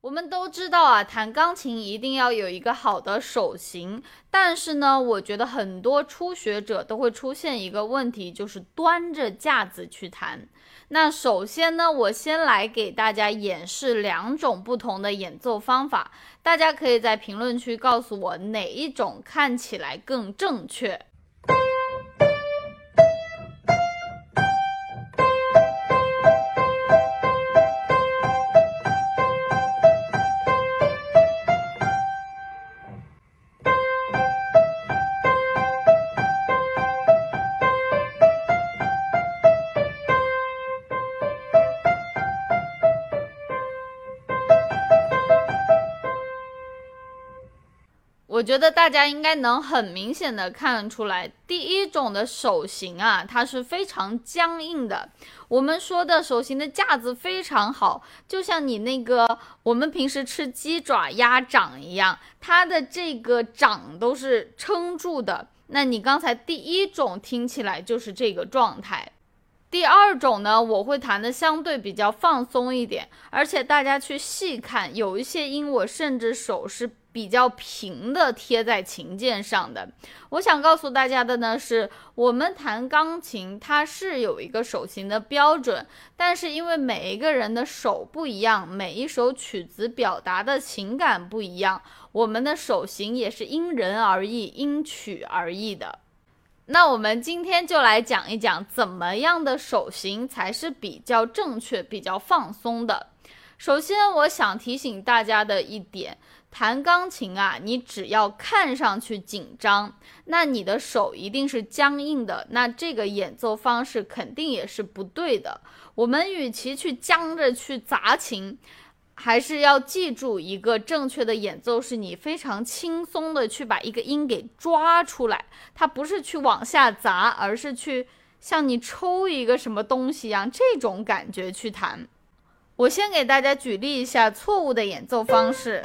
我们都知道啊，弹钢琴一定要有一个好的手型。但是呢，我觉得很多初学者都会出现一个问题，就是端着架子去弹。那首先呢，我先来给大家演示两种不同的演奏方法，大家可以在评论区告诉我哪一种看起来更正确。我觉得大家应该能很明显的看出来，第一种的手型啊，它是非常僵硬的。我们说的手型的架子非常好，就像你那个我们平时吃鸡爪鸭掌一样，它的这个掌都是撑住的。那你刚才第一种听起来就是这个状态。第二种呢，我会弹的相对比较放松一点，而且大家去细看，有一些音我甚至手是比较平的贴在琴键上的。我想告诉大家的呢，是我们弹钢琴它是有一个手型的标准，但是因为每一个人的手不一样，每一首曲子表达的情感不一样，我们的手型也是因人而异、因曲而异的。那我们今天就来讲一讲，怎么样的手型才是比较正确、比较放松的。首先，我想提醒大家的一点，弹钢琴啊，你只要看上去紧张，那你的手一定是僵硬的，那这个演奏方式肯定也是不对的。我们与其去僵着去砸琴。还是要记住一个正确的演奏，是你非常轻松的去把一个音给抓出来，它不是去往下砸，而是去像你抽一个什么东西一样，这种感觉去弹。我先给大家举例一下错误的演奏方式。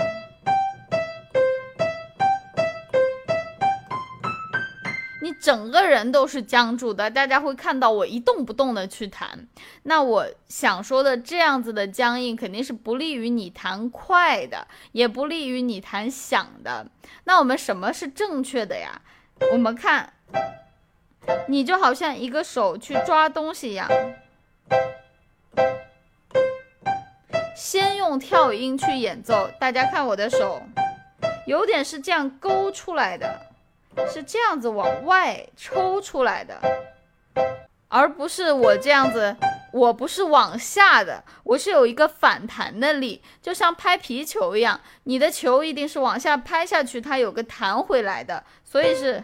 你整个人都是僵住的，大家会看到我一动不动的去弹。那我想说的，这样子的僵硬肯定是不利于你弹快的，也不利于你弹响的。那我们什么是正确的呀？我们看，你就好像一个手去抓东西一样，先用跳音去演奏。大家看我的手，有点是这样勾出来的。是这样子往外抽出来的，而不是我这样子，我不是往下的，我是有一个反弹的力，就像拍皮球一样，你的球一定是往下拍下去，它有个弹回来的，所以是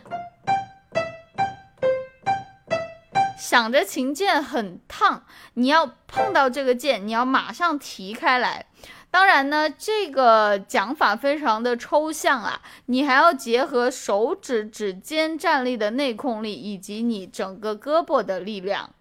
想着琴键很烫，你要碰到这个键，你要马上提开来。当然呢，这个讲法非常的抽象啊，你还要结合手指指尖站立的内控力，以及你整个胳膊的力量。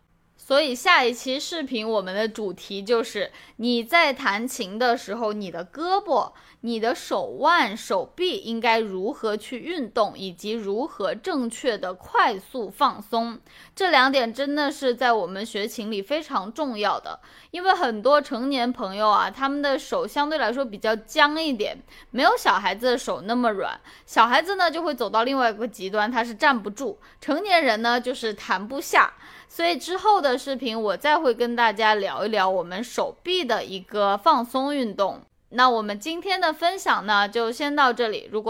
所以下一期视频我们的主题就是你在弹琴的时候，你的胳膊、你的手腕、手臂应该如何去运动，以及如何正确的快速放松。这两点真的是在我们学琴里非常重要的，因为很多成年朋友啊，他们的手相对来说比较僵一点，没有小孩子的手那么软。小孩子呢就会走到另外一个极端，他是站不住；成年人呢就是弹不下。所以之后的视频，我再会跟大家聊一聊我们手臂的一个放松运动。那我们今天的分享呢，就先到这里。如果